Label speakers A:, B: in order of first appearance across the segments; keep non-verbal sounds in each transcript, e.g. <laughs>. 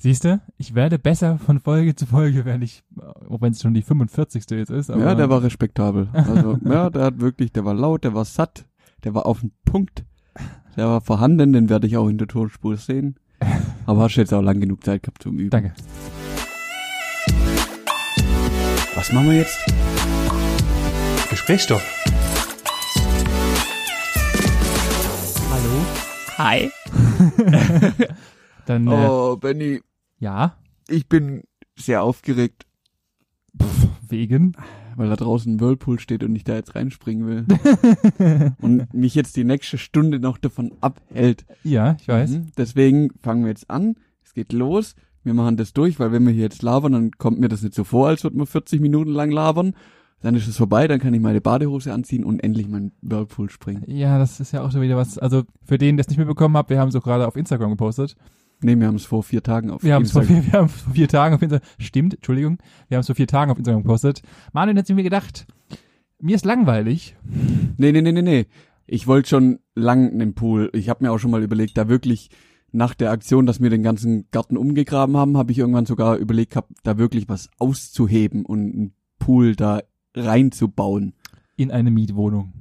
A: Siehst du, ich werde besser von Folge zu Folge, wenn ich, auch wenn es schon die 45. jetzt ist. Aber
B: ja, der war respektabel. Also, <laughs> ja, der hat wirklich, der war laut, der war satt, der war auf den Punkt, der war vorhanden, den werde ich auch in der Tonspur sehen. Aber hast du jetzt auch lang genug Zeit gehabt zum Üben.
A: Danke.
B: Was machen wir jetzt?
C: Gesprächsstoff.
A: Hallo?
D: Hi. <laughs>
A: Dann, äh,
B: Oh, Benny,
A: ja,
B: ich bin sehr aufgeregt,
A: wegen.
B: weil da draußen ein Whirlpool steht und ich da jetzt reinspringen will. <laughs> und mich jetzt die nächste Stunde noch davon abhält.
A: Ja, ich weiß.
B: Mhm. Deswegen fangen wir jetzt an. Es geht los. Wir machen das durch, weil wenn wir hier jetzt labern, dann kommt mir das nicht so vor, als würden wir 40 Minuten lang labern. Dann ist es vorbei, dann kann ich meine Badehose anziehen und endlich meinen Whirlpool springen.
A: Ja, das ist ja auch schon wieder was. Also für den, der es nicht mitbekommen hat, wir haben es auch gerade auf Instagram gepostet.
B: Nee, wir haben es vor vier Tagen auf
A: Wir es vor,
B: Instagram.
A: vier- wir haben vor vier Tagen auf Instagram. Stimmt, Entschuldigung. Wir haben es vor vier Tagen auf Instagram gepostet. Manuel hat sich mir gedacht, mir ist langweilig.
B: Nee, nee, nee, nee, nee. Ich wollte schon lang einen Pool. Ich habe mir auch schon mal überlegt, da wirklich nach der Aktion, dass wir den ganzen Garten umgegraben haben, habe ich irgendwann sogar überlegt gehabt, da wirklich was auszuheben und einen Pool da reinzubauen.
A: In eine Mietwohnung.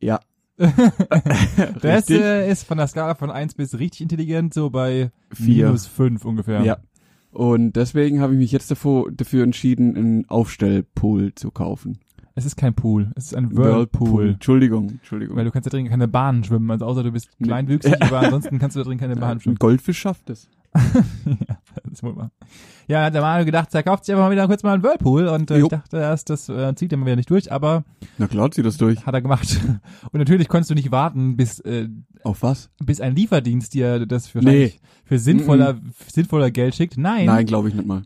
B: Ja. <laughs>
A: Das äh, ist von der Skala von 1 bis richtig intelligent, so bei
B: Vier.
A: minus 5 ungefähr.
B: Ja. Und deswegen habe ich mich jetzt davor, dafür entschieden, einen Aufstellpool zu kaufen.
A: Es ist kein Pool, es ist ein Whirlpool.
B: Entschuldigung, Entschuldigung.
A: Weil du kannst da drin keine Bahn schwimmen, also außer du bist kleinwüchsig, <laughs> aber ansonsten kannst du da drin keine Bahn
B: ein
A: schwimmen.
B: Goldfisch schafft es. <laughs>
A: ja, das ist wohl wahr. Ja, hat der Manuel gedacht, er kauft sich einfach mal wieder kurz mal einen Whirlpool und äh, ich dachte erst, das äh, zieht er mal wieder nicht durch, aber
B: Na klar, zieh das durch.
A: hat er gemacht. <laughs> Und natürlich konntest du nicht warten, bis äh,
B: Auf was?
A: bis ein Lieferdienst dir das für, wahrscheinlich für sinnvoller sinnvoller Geld schickt. Nein,
B: Nein, glaube ich nicht mal.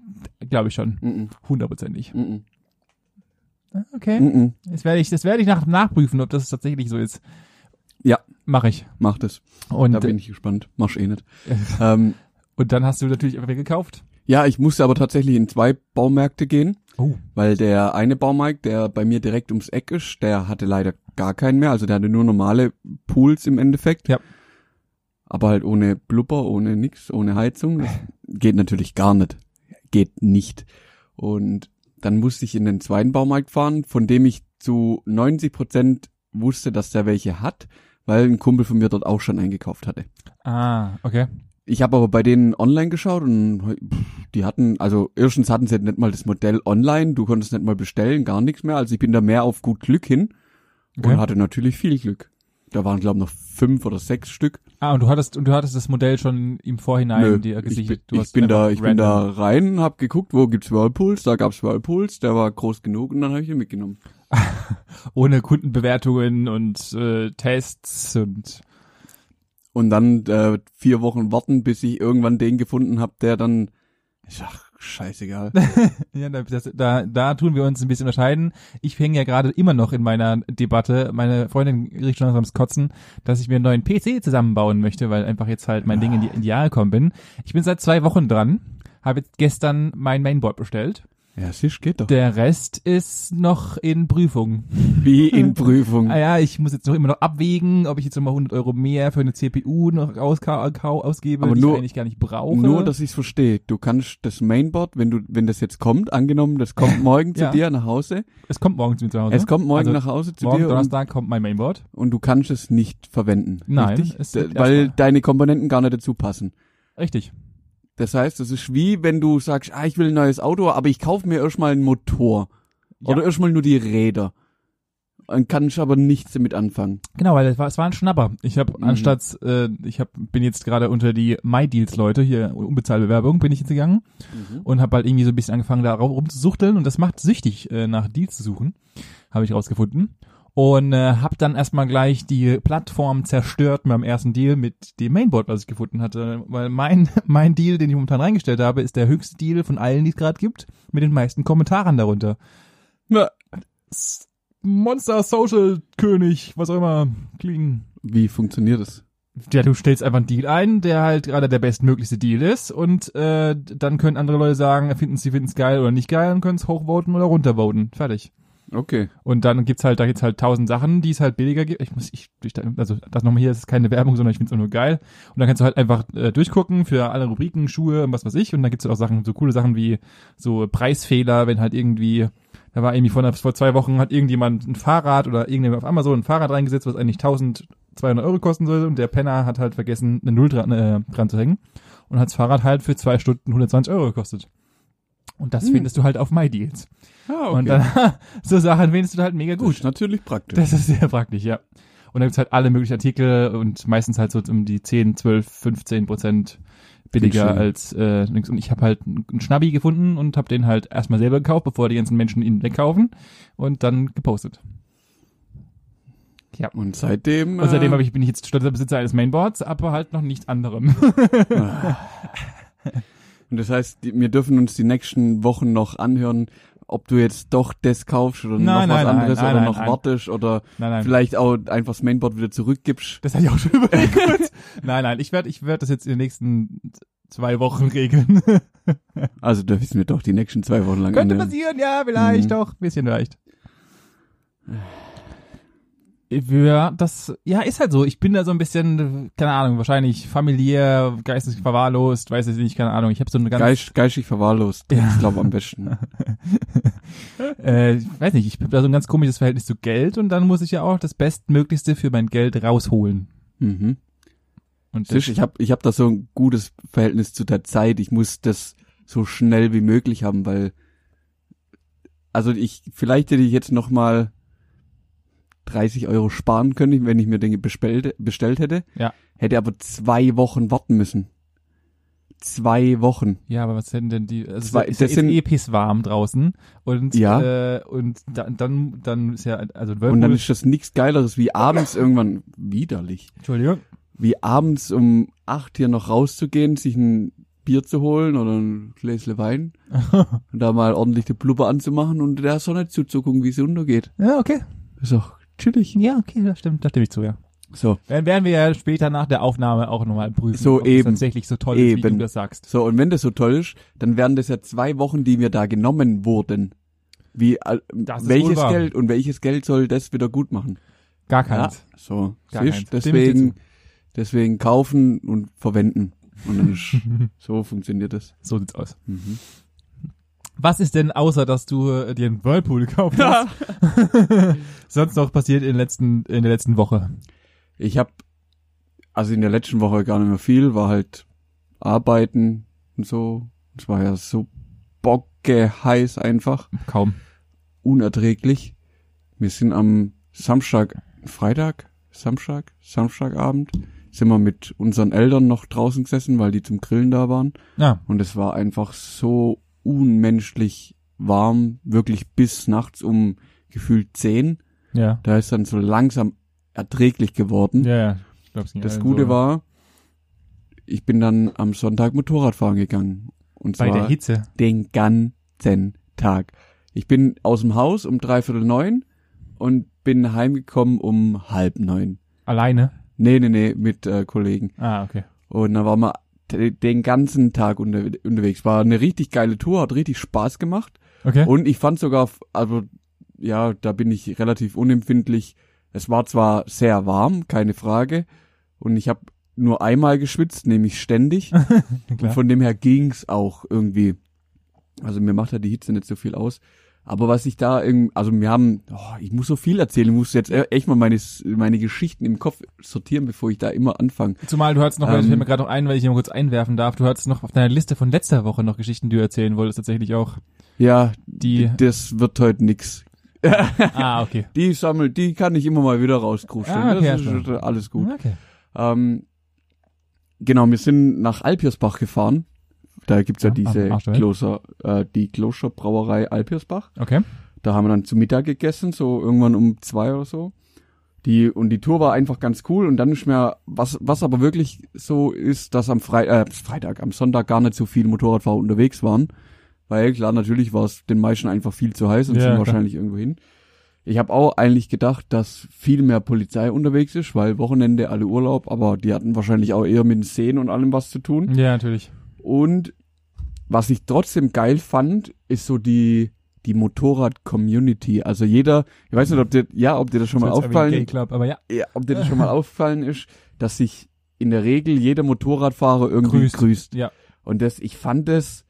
A: glaube ich schon,
B: Mm
A: hundertprozentig.
B: -mm. Mm
A: Okay,
B: -mm. Mm
A: das werde ich, das werde ich nach, nachprüfen, ob das tatsächlich so ist.
B: Ja.
A: mache ich.
B: Mach das.
A: Und
B: Da bin ich gespannt. Mach's eh nicht. <laughs> ähm,
A: und dann hast du natürlich einfach gekauft.
B: ja, ich musste aber tatsächlich in zwei Baumärkte gehen,
A: Oh,
B: weil der eine Baumarkt, der bei mir direkt ums Eck ist, der hatte leider gar keinen mehr. Also der hatte nur normale Pools im Endeffekt.
A: Ja.
B: Aber halt ohne Blubber, ohne nix, ohne Heizung. Das geht natürlich gar nicht. Geht nicht. Und dann musste ich in den zweiten Baumarkt fahren, von dem ich zu 90 Prozent wusste, dass der welche hat, weil ein Kumpel von mir dort auch schon eingekauft hatte.
A: ah, okay.
B: Ich habe aber bei denen online geschaut und die hatten, also erstens hatten sie nicht mal das Modell online, du konntest nicht mal bestellen, gar nichts mehr. Also ich bin da mehr auf gut Glück hin
A: Okay.
B: und hatte natürlich viel Glück. Da waren glaube ich noch fünf oder sechs Stück.
A: Ah, und du hattest und du hattest das Modell schon im Vorhinein
B: Nö,
A: dir
B: ich
A: gesichert.
B: bin,
A: Du
B: ich bin da, ich bin da
A: random-
B: rein, hab geguckt, wo gibt's Whirlpools, da gab's Whirlpools, der war groß genug und dann habe ich ihn mitgenommen. <laughs>
A: ohne Kundenbewertungen und äh, Tests und
B: Und dann äh, vier Wochen warten, bis ich irgendwann den gefunden habe, der dann, ach, scheißegal. <laughs>
A: ja, da, das, da, da tun wir uns ein bisschen unterscheiden. Ich hänge ja gerade immer noch in meiner Debatte. Meine Freundin riecht schon langsam ins Kotzen, dass ich mir einen neuen PC zusammenbauen möchte, weil einfach jetzt halt mein Ding in die, in die Jahre gekommen bin. Ich bin seit zwei Wochen dran, habe jetzt gestern mein Mainboard bestellt.
B: Ja, sicher geht doch.
A: Der Rest ist noch in Prüfung.
B: Wie in <laughs> Prüfung.
A: Ah ja, ich muss jetzt noch immer noch abwägen, ob ich jetzt nochmal 100 Euro mehr für eine CPU noch ausgebe,
B: Aber
A: die
B: nur-
A: ich eigentlich gar nicht brauche.
B: Nur, dass ich's verstehe. Du kannst das Mainboard, wenn du, wenn das jetzt kommt, angenommen, das kommt <laughs> morgen zu
A: Ja.
B: dir nach Hause.
A: es kommt morgen zu mir zu Hause.
B: Es kommt morgen
A: Also
B: nach Hause zu
A: morgen
B: dir und,
A: Donnerstag kommt mein Mainboard.
B: und du kannst es nicht verwenden.
A: Nein,
B: richtig?
A: es
B: weil deine Komponenten gar nicht dazu passen.
A: Richtig.
B: Das heißt, das ist wie wenn du sagst, ah, ich will ein neues Auto, aber ich kaufe mir erstmal einen Motor.
A: Ja.
B: Oder erstmal nur die Räder. Dann kann ich aber nichts damit anfangen.
A: Genau, weil es war, es war ein Schnapper. Ich habe
B: Mhm.
A: anstatt, äh, ich hab, bin jetzt gerade unter die MyDeals-Leute, hier unbezahlte Bewerbung, bin ich jetzt gegangen und habe halt irgendwie so ein bisschen angefangen, da rum- rumzusuchteln und das macht süchtig, äh, nach Deals zu suchen, habe ich rausgefunden. Und äh, habe dann erstmal gleich die Plattform zerstört beim ersten Deal mit dem Mainboard, was ich gefunden hatte. Weil mein, <laughs> mein Deal, den ich momentan reingestellt habe, ist der höchste Deal von allen, die es gerade gibt, mit den meisten Kommentaren darunter.
B: Na,
A: S- Monster Social König, was auch immer klingen.
B: wie funktioniert das?
A: Ja, du stellst einfach einen Deal ein, der halt gerade der bestmöglichste Deal ist und äh, dann können andere Leute sagen, finden sie finden es geil oder nicht geil und können es hochvoten oder runtervoten. Fertig.
B: Okay.
A: Und dann gibt's halt, da gibt's halt tausend Sachen, die es halt billiger gibt. Ich muss, ich, ich also das nochmal hier, das ist keine Werbung, sondern ich find's auch nur geil. Und dann kannst du halt einfach äh, durchgucken für alle Rubriken, Schuhe und was weiß ich. Und dann gibt's halt auch Sachen, so coole Sachen wie so Preisfehler, wenn halt irgendwie, da war irgendwie vor, vor zwei Wochen hat irgendjemand ein Fahrrad oder irgendjemand auf Amazon ein Fahrrad reingesetzt, was eigentlich 1200 Euro kosten soll und der Penner hat halt vergessen, eine Null dran, äh, dran zu hängen und hat das Fahrrad halt für zwei Stunden 120 Euro gekostet. Und das
B: Hm.
A: findest du halt auf MyDeals.
B: Ah,
A: Und dann, <laughs> so Sachen findest du halt mega
B: das
A: gut.
B: ist natürlich praktisch.
A: Das ist sehr praktisch, ja. Und da gibt's halt alle möglichen Artikel und meistens halt so um die 10, 12, 15 Prozent billiger als äh, links. Und ich habe halt einen Schnabbi gefunden und habe den halt erstmal selber gekauft, bevor die ganzen Menschen ihn wegkaufen und dann gepostet. Ja.
B: Und seitdem.
A: Und seitdem
B: äh,
A: ich, bin ich jetzt stolzer Besitzer eines Mainboards, aber halt noch nichts anderem. <laughs> <laughs>
B: Und das heißt, die, wir dürfen uns die nächsten Wochen noch anhören, ob du jetzt doch das kaufst oder
A: Nein,
B: noch was
A: nein, nein,
B: anderes
A: nein,
B: oder noch wartest oder vielleicht auch einfach das Mainboard wieder zurückgibst.
A: Das hatte ich auch schon <laughs> überlegt. nein, nein, ich werde ich werd das jetzt in den nächsten zwei Wochen regeln. <laughs>
B: Also dürfen wir doch die nächsten zwei Wochen lang
A: Könnte
B: anhören.
A: passieren, ja, vielleicht
B: Mhm.
A: doch, bisschen vielleicht. Ja, das, ja, ist halt so. Ich bin da so ein bisschen, keine Ahnung, wahrscheinlich familiär, geistig verwahrlost, weiß ich nicht, keine Ahnung. Ich habe so eine ganz,
B: Geist, geistig verwahrlost.
A: Ja.
B: Ich glaube am besten. <laughs>
A: äh, ich weiß nicht, ich habe da so ein ganz komisches Verhältnis zu Geld und dann muss ich ja auch das Bestmöglichste für mein Geld rausholen.
B: Mhm.
A: Und
B: Siehst, ich habe ich hab da so ein gutes Verhältnis zu der Zeit. Ich muss das so schnell wie möglich haben, weil also ich vielleicht hätte ich jetzt noch mal 30 Euro sparen können, wenn ich mir Dinge bestellt, bestellt hätte.
A: Ja.
B: Hätte aber zwei Wochen warten müssen. Zwei Wochen.
A: Ja, aber was sind denn die? Also
B: Zwei-
A: es ist,
B: das
A: ist
B: sind-
A: eh pisswarm draußen und
B: Ja.
A: äh, und da, dann dann ist ja also
B: Und dann ist das nichts Geileres wie abends irgendwann widerlich.
A: Entschuldigung.
B: Wie abends um acht hier noch rauszugehen, sich ein Bier zu holen oder ein Gläsle Wein <laughs> und da mal ordentlich die Blubber anzumachen und der Sonne zuzugucken, wie sie untergeht.
A: ja, okay.
B: Ist doch chillig.
A: Ja, okay, das stimmt, da stimme ich zu, ja.
B: So,
A: Dann werden wir ja später nach der Aufnahme auch nochmal prüfen,
B: So
A: ob
B: eben.
A: es tatsächlich so toll ist, wie
B: Eben.
A: du das sagst.
B: so und wenn das so toll ist, dann wären das ja zwei Wochen, die mir da genommen wurden. Wie äh, welches. Geld und welches Geld soll das wieder gut machen?
A: Gar keins.
B: So,
A: Gar
B: siehst,
A: keins.
B: Deswegen deswegen kaufen und verwenden und dann ist, <laughs> so funktioniert das.
A: So sieht's aus.
B: Mhm.
A: Was ist denn, außer dass du äh, dir einen Whirlpool gekauft hast, <laughs> sonst noch passiert in, den letzten, in der letzten Woche?
B: Ich habe also in der letzten Woche gar nicht mehr viel, war halt arbeiten und so. Es war ja so bocke heiß einfach,
A: Kaum.
B: unerträglich. Wir sind am Samstag, Freitag, Samstag, Samstagabend sind wir mit unseren Eltern noch draußen gesessen, weil die zum Grillen da waren.
A: Ja,
B: Und es war einfach so unmenschlich warm, wirklich bis nachts um gefühlt zehn.
A: ja.
B: Da ist dann so langsam erträglich geworden.
A: Ja, ja. Ich glaub's nicht.
B: Das
A: Also,
B: Gute war, ich bin dann am Sonntag Motorradfahren gegangen. Und
A: Bei
B: zwar
A: der Hitze.
B: den ganzen Tag. Ich bin aus dem Haus um dreiviertel neun und bin heimgekommen um halb neun.
A: Alleine?
B: Nee, nee, nee, mit äh, Kollegen.
A: Ah, okay.
B: Und dann waren wir den ganzen Tag unter, unterwegs. War eine richtig geile Tour, hat richtig Spaß gemacht.
A: Okay.
B: Und ich fand sogar, also ja, da bin ich relativ unempfindlich. Es war zwar sehr warm, keine Frage. Und ich habe nur einmal geschwitzt, nämlich ständig. <laughs> Von dem her ging's auch irgendwie. Also mir macht ja die Hitze nicht so viel aus. Aber was ich da irgendwie, also wir haben, oh, ich muss so viel erzählen, ich muss jetzt e- echt mal meine, meine Geschichten im Kopf sortieren, bevor ich da immer anfange.
A: Zumal du hattest noch,
B: Ähm,
A: ich mir gerade noch ein, weil ich hier mal kurz einwerfen darf, du hattest noch auf deiner Liste von letzter Woche noch Geschichten, die du erzählen wolltest, tatsächlich auch.
B: Ja,
A: Die,
B: das wird heute nix. <laughs>
A: ah, okay.
B: Die sammelt, die kann ich immer mal wieder rauskruscheln.
A: Ah, okay,
B: das ist
A: alles
B: alles gut.
A: Okay.
B: Ähm, genau, wir sind nach Alpiersbach gefahren. Da gibt's ja,
A: Ja,
B: diese
A: der Welt.
B: Kloster, äh, die Klosterbrauerei Alpiersbach.
A: Okay.
B: Da haben wir dann zu Mittag gegessen, so irgendwann um zwei oder so. Die, und die Tour war einfach ganz cool und dann ist mir, was, was aber wirklich so ist, dass am Frei, äh, Freitag, am Sonntag gar nicht so viele Motorradfahrer unterwegs waren. Weil klar, natürlich war es den meisten einfach viel zu heiß und
A: Ja,
B: sind
A: klar.
B: wahrscheinlich irgendwo hin. Ich habe auch eigentlich gedacht, dass viel mehr Polizei unterwegs ist, weil Wochenende alle Urlaub, aber die hatten wahrscheinlich auch eher mit den Seen und allem was zu tun.
A: Ja, natürlich.
B: Und was ich trotzdem geil fand, ist so die, die Motorrad-Community. Also jeder, ich weiß nicht, ob dir, ja, ob dir das schon mal
A: Das
B: aufgefallen,
A: Gay Club, ja.
B: ja, ob dir das schon mal <laughs> aufgefallen ist, dass sich in der Regel jeder Motorradfahrer irgendwie
A: Grüßt.
B: grüßt.
A: Ja.
B: Und das, ich fand das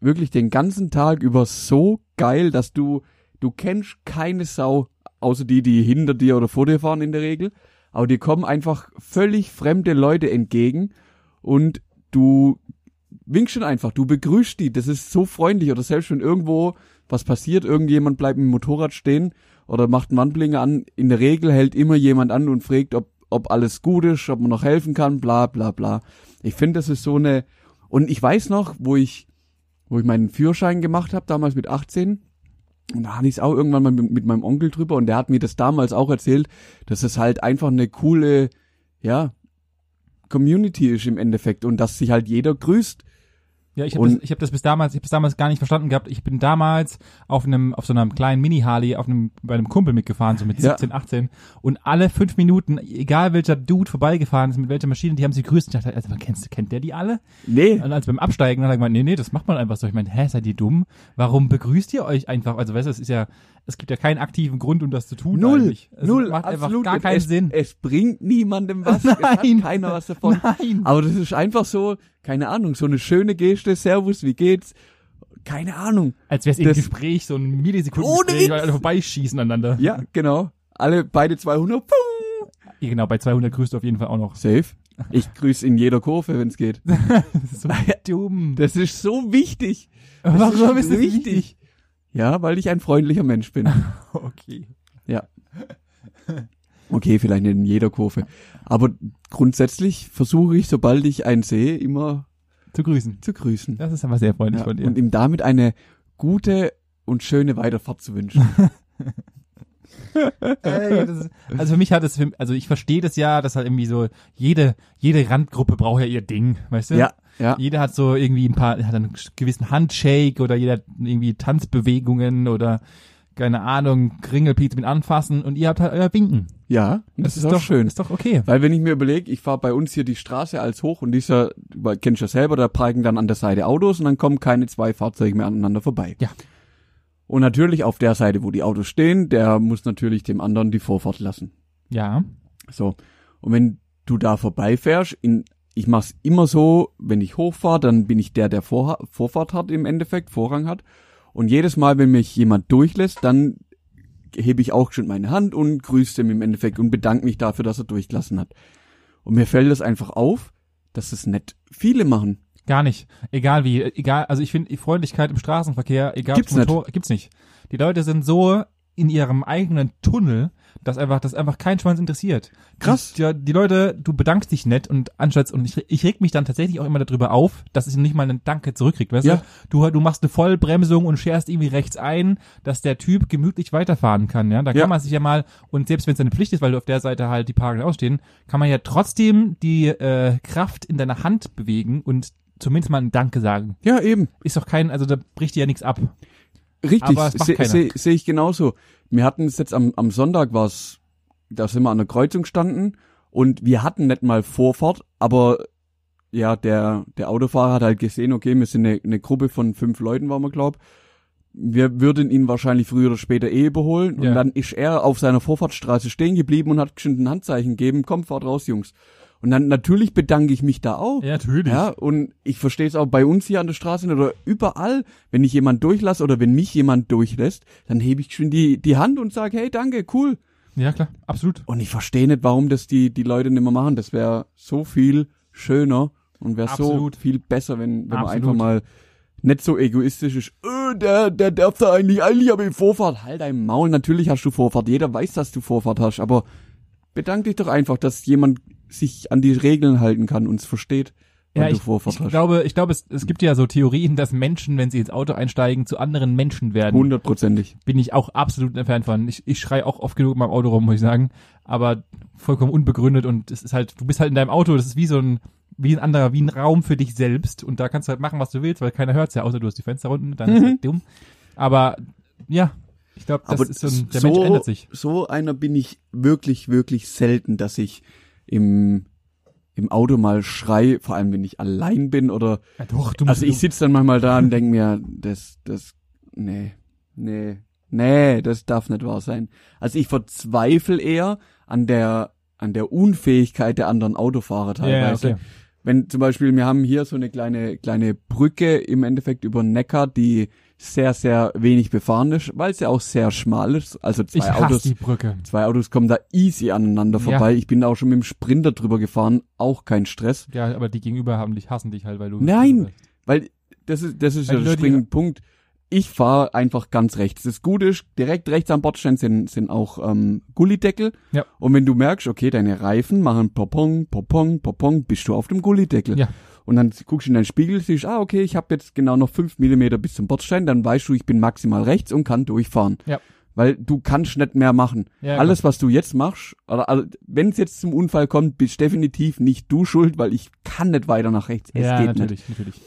B: wirklich den ganzen Tag über so geil, dass du, du kennst keine Sau, außer die, die hinter dir oder vor dir fahren in der Regel. Aber dir kommen einfach völlig fremde Leute entgegen und du winkst schon einfach, du begrüßt die, das ist so freundlich. Oder selbst wenn irgendwo was passiert, irgendjemand bleibt mit dem Motorrad stehen oder macht einen Wandblinker an, in der Regel hält immer jemand an und fragt, ob, ob alles gut ist, ob man noch helfen kann, bla bla bla. Ich finde, das ist so eine, und ich weiß noch, wo ich, wo ich meinen Führerschein gemacht habe, damals mit 18, und da hatte ich es auch irgendwann mal mit, mit meinem Onkel drüber und der hat mir das damals auch erzählt, dass es halt einfach eine coole, ja, Community ist im Endeffekt und dass sich halt jeder grüßt.
A: Ja, ich habe das, ich hab das bis damals, ich hab das damals gar nicht verstanden gehabt. Ich bin damals auf einem, auf so einem kleinen Mini-Harley, auf einem, bei einem Kumpel mitgefahren, so mit
B: Ja.
A: 17, 18. Und alle fünf Minuten, egal welcher Dude vorbeigefahren ist, mit welcher Maschine, die haben sie grüßt. Ich dachte, also, kennst, kennt der die alle?
B: Nee,
A: Und als beim Absteigen, dann hat er gemeint, nee, nee, das macht man einfach so. Ich meine, hä, seid ihr dumm? Warum begrüßt ihr euch einfach? Also, weißt du, es ist ja, es gibt ja keinen aktiven Grund, um das zu tun.
B: null,
A: eigentlich. Es
B: null,
A: macht
B: absolut.
A: einfach gar keinen
B: es,
A: Sinn.
B: Es bringt niemandem was, <laughs>
A: Nein.
B: keiner was davon.
A: Nein.
B: Aber das ist einfach so, keine Ahnung, so eine schöne Geste, Servus, wie geht's? Keine Ahnung.
A: Als wäre es im
B: das-
A: Gespräch, so ein Millisekundengespräch, weil alle vorbeischießen aneinander.
B: Ja, genau. Alle beide 200, pum,
A: Ja, genau, bei 200 grüßt du auf jeden Fall auch noch.
B: safe. Ich grüße in jeder Kurve, wenn's geht. <laughs>
A: Das ist so dumm.
B: Das ist so wichtig. Das
A: Warum ist das wichtig?
B: Ja, weil ich ein freundlicher Mensch bin. <laughs>
A: Okay. <laughs>
B: Okay, vielleicht nicht in jeder Kurve. Aber grundsätzlich versuche ich, sobald ich einen sehe, immer
A: Zu grüßen.
B: zu grüßen.
A: Das ist aber sehr freundlich
B: Ja,
A: von dir.
B: und ihm damit eine gute und schöne Weiterfahrt zu wünschen. <laughs>
A: Ist, also für mich hat es, für, also ich verstehe das ja, dass halt irgendwie so jede jede Randgruppe braucht ja ihr Ding, weißt du?
B: ja, ja.
A: Jeder hat so irgendwie ein paar, hat einen gewissen Handshake oder jeder hat irgendwie Tanzbewegungen oder keine Ahnung, Kringelpiez mit anfassen und ihr habt halt euer Winken.
B: Ja, und das, ist, auch
A: doch
B: schön.
A: Ist doch okay.
B: Weil wenn ich mir überlege, ich fahre bei uns hier die Straße als hoch und dieser, du kennst ja selber, da parken dann an der Seite Autos und dann kommen keine zwei Fahrzeuge mehr aneinander vorbei.
A: Ja.
B: Und natürlich auf der Seite, wo die Autos stehen, der muss natürlich dem anderen die Vorfahrt lassen.
A: Ja.
B: So. Und wenn du da vorbeifährst, in, ich mach's immer so, wenn ich hochfahre, dann bin ich der, der Vorha Vorfahrt hat im Endeffekt, Vorrang hat. Und jedes Mal, wenn mich jemand durchlässt, dann hebe ich auch schon meine Hand und grüße ihm im Endeffekt und bedanke mich dafür, dass er durchgelassen hat. Und mir fällt das einfach auf, dass es nicht viele machen.
A: Gar nicht. Egal wie, egal, also ich finde Freundlichkeit im Straßenverkehr, egal
B: Gibt's
A: Motor, gibt's nicht. Die Leute sind so in ihrem eigenen Tunnel, dass einfach, das einfach kein Schwanz interessiert.
B: Krass.
A: Die, die Leute, du bedankst dich nett und anstatt, und ich, ich reg mich dann tatsächlich auch immer darüber auf, dass ich nicht mal einen Danke zurückkriegt, weißt
B: Ja.
A: du? du? Machst eine Vollbremsung und scherst irgendwie rechts ein, dass der Typ gemütlich weiterfahren kann, ja? Da kann
B: Ja.
A: man sich ja mal, und selbst wenn es eine Pflicht ist, weil du auf der Seite halt die Parker ausstehen, kann man ja trotzdem die äh, Kraft in deiner Hand bewegen und zumindest mal ein Danke sagen.
B: Ja, eben.
A: Ist doch kein, also da bricht dir ja nichts ab.
B: Richtig, sehe seh, seh ich genauso. Wir hatten es jetzt am, am Sonntag war's, da sind wir an der Kreuzung standen und wir hatten nicht mal Vorfahrt, aber ja, der, der Autofahrer hat halt gesehen, okay, wir sind eine, eine Gruppe von fünf Leuten, waren wir, glaub. Wir würden ihn wahrscheinlich früher oder später eh überholen. Und
A: Ja.
B: dann ist er auf seiner Vorfahrtsstraße stehen geblieben und hat schon ein Handzeichen gegeben, komm, fahrt raus, Jungs. Und dann natürlich bedanke ich mich da auch.
A: Ja, natürlich.
B: Ja, und ich verstehe es auch bei uns hier an der Straße oder überall, wenn ich jemand durchlasse oder wenn mich jemand durchlässt, dann hebe ich schon die, die Hand und sage, hey, danke, cool.
A: Ja, klar, absolut.
B: Und ich verstehe nicht, warum das die, die Leute nicht mehr machen. Das wäre so viel schöner und wäre so viel besser, wenn, wenn man einfach mal nicht so egoistisch ist, äh, der, der darf da eigentlich, eigentlich habe ich Vorfahrt. Halt dein Maul, natürlich hast du Vorfahrt. Jeder weiß, dass du Vorfahrt hast, aber bedank dich doch einfach, dass jemand sich an die Regeln halten kann und es versteht, wenn
A: Ja,
B: du
A: ich, ich glaube, ich glaube, es, es gibt ja so Theorien, dass Menschen, wenn sie ins Auto einsteigen, zu anderen Menschen werden.
B: Hundertprozentig.
A: Bin ich auch absolut ein Fan von. Ich, ich schrei auch oft genug in meinem Auto rum, muss ich sagen. Aber vollkommen unbegründet und es ist halt, du bist halt in deinem Auto, das ist wie so ein, wie ein anderer, wie ein Raum für dich selbst und da kannst du halt machen, was du willst, weil keiner hört's ja, außer du hast die Fenster unten, dann ist <laughs> halt dumm. Aber ja, ich glaube, das
B: Aber
A: ist so ein, der
B: so,
A: Mensch ändert sich.
B: so einer bin ich wirklich, wirklich selten, dass ich im, im Auto mal schrei, vor allem wenn ich allein bin oder,
A: Ja, doch, du
B: also ich sitze dann manchmal da und denk mir, das, das, nee, Nee. Nee, das darf nicht wahr sein. Also ich verzweifle eher an der, an der Unfähigkeit der anderen Autofahrer teilweise.
A: Ja, okay.
B: Wenn zum Beispiel, wir haben hier so eine kleine, kleine Brücke im Endeffekt über Neckar, die sehr, sehr wenig befahren ist, weil sie auch sehr schmal ist. Also zwei
A: Ich
B: Autos,
A: die Brücke.
B: zwei Autos kommen da easy aneinander
A: Ja.
B: vorbei. Ich bin auch schon mit dem Sprinter drüber gefahren, auch kein Stress.
A: Ja, aber die Gegenüber haben dich, hassen dich halt, weil du.
B: Nein! Weil das ist, das ist
A: Weil
B: ja der springende Punkt. Ich fahre einfach ganz rechts. Das Gute ist, direkt rechts am Bordstein sind, sind auch ähm, Gullideckel.
A: Ja.
B: Und wenn du merkst, okay, deine Reifen machen Popong, Popong, Popong, bist du auf dem Gullideckel.
A: Ja.
B: Und dann guckst du in deinen Spiegel, siehst, ah, okay, ich habe jetzt genau noch fünf Millimeter bis zum Bordstein, dann weißt du, ich bin maximal rechts und kann durchfahren.
A: Ja.
B: Weil du kannst nicht mehr machen.
A: Ja,
B: Alles, was du jetzt machst, oder also, wenn es jetzt zum Unfall kommt, bist definitiv nicht du schuld, weil ich kann nicht weiter nach rechts. Es
A: ja,
B: geht nicht.
A: natürlich, natürlich.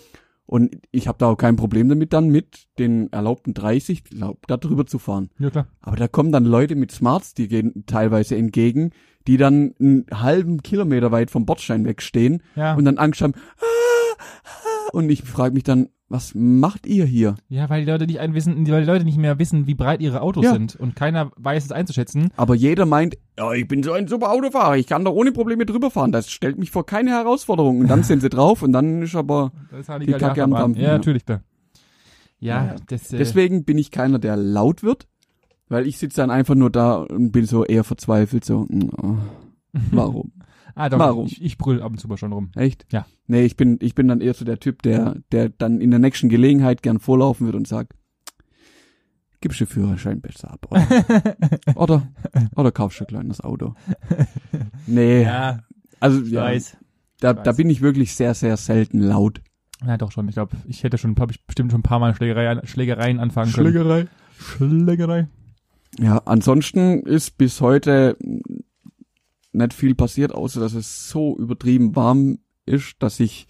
B: Und ich habe da auch kein Problem damit, dann mit den erlaubten 30 glaub, da drüber zu fahren.
A: Ja, klar.
B: Aber da kommen dann Leute mit Smarts, die gehen teilweise entgegen, die dann einen halben Kilometer weit vom Bordstein wegstehen
A: Ja.
B: und dann Angst haben. "Ah, ah." Und ich frage mich dann, was macht ihr hier?
A: Ja, weil die Leute nicht einwissen, weil die Leute nicht mehr wissen, wie breit ihre Autos
B: Ja.
A: sind und keiner weiß es einzuschätzen.
B: Aber jeder meint, ja, ich bin so ein super Autofahrer, ich kann da ohne Probleme drüber fahren. Das stellt mich vor keine Herausforderung. Und dann <laughs> sind sie drauf und dann ist aber.
A: Ist halt
B: Die
A: geile
B: Kacke am. Dampfen,
A: Ja, natürlich, klar. Ja,
B: Ja.
A: das, äh,
B: Deswegen bin ich keiner, der laut wird, weil ich sitze dann einfach nur da und bin so eher verzweifelt, so, mm, oh, <laughs> warum?
A: ah, doch,
B: warum?
A: Ich, ich brüll ab und zu mal schon rum.
B: Echt?
A: Ja.
B: Nee, ich bin, ich bin dann eher so der Typ, der, der dann in der nächsten Gelegenheit gern vorlaufen wird und sagt, gibst du Führerschein besser ab, oder? <laughs> oder, oder kaufst du ein kleines Auto. Nee,
A: ja,
B: also,
A: ich
B: ja,
A: weiß.
B: da, da bin ich wirklich sehr, sehr selten laut.
A: Ja, doch schon. Ich glaube, ich hätte schon, hab ich bestimmt schon ein paar Mal Schlägerei, Schlägereien anfangen können.
B: Schlägerei.
A: Schlägerei.
B: Ja, ansonsten ist bis heute nicht viel passiert, außer dass es so übertrieben warm ist, dass ich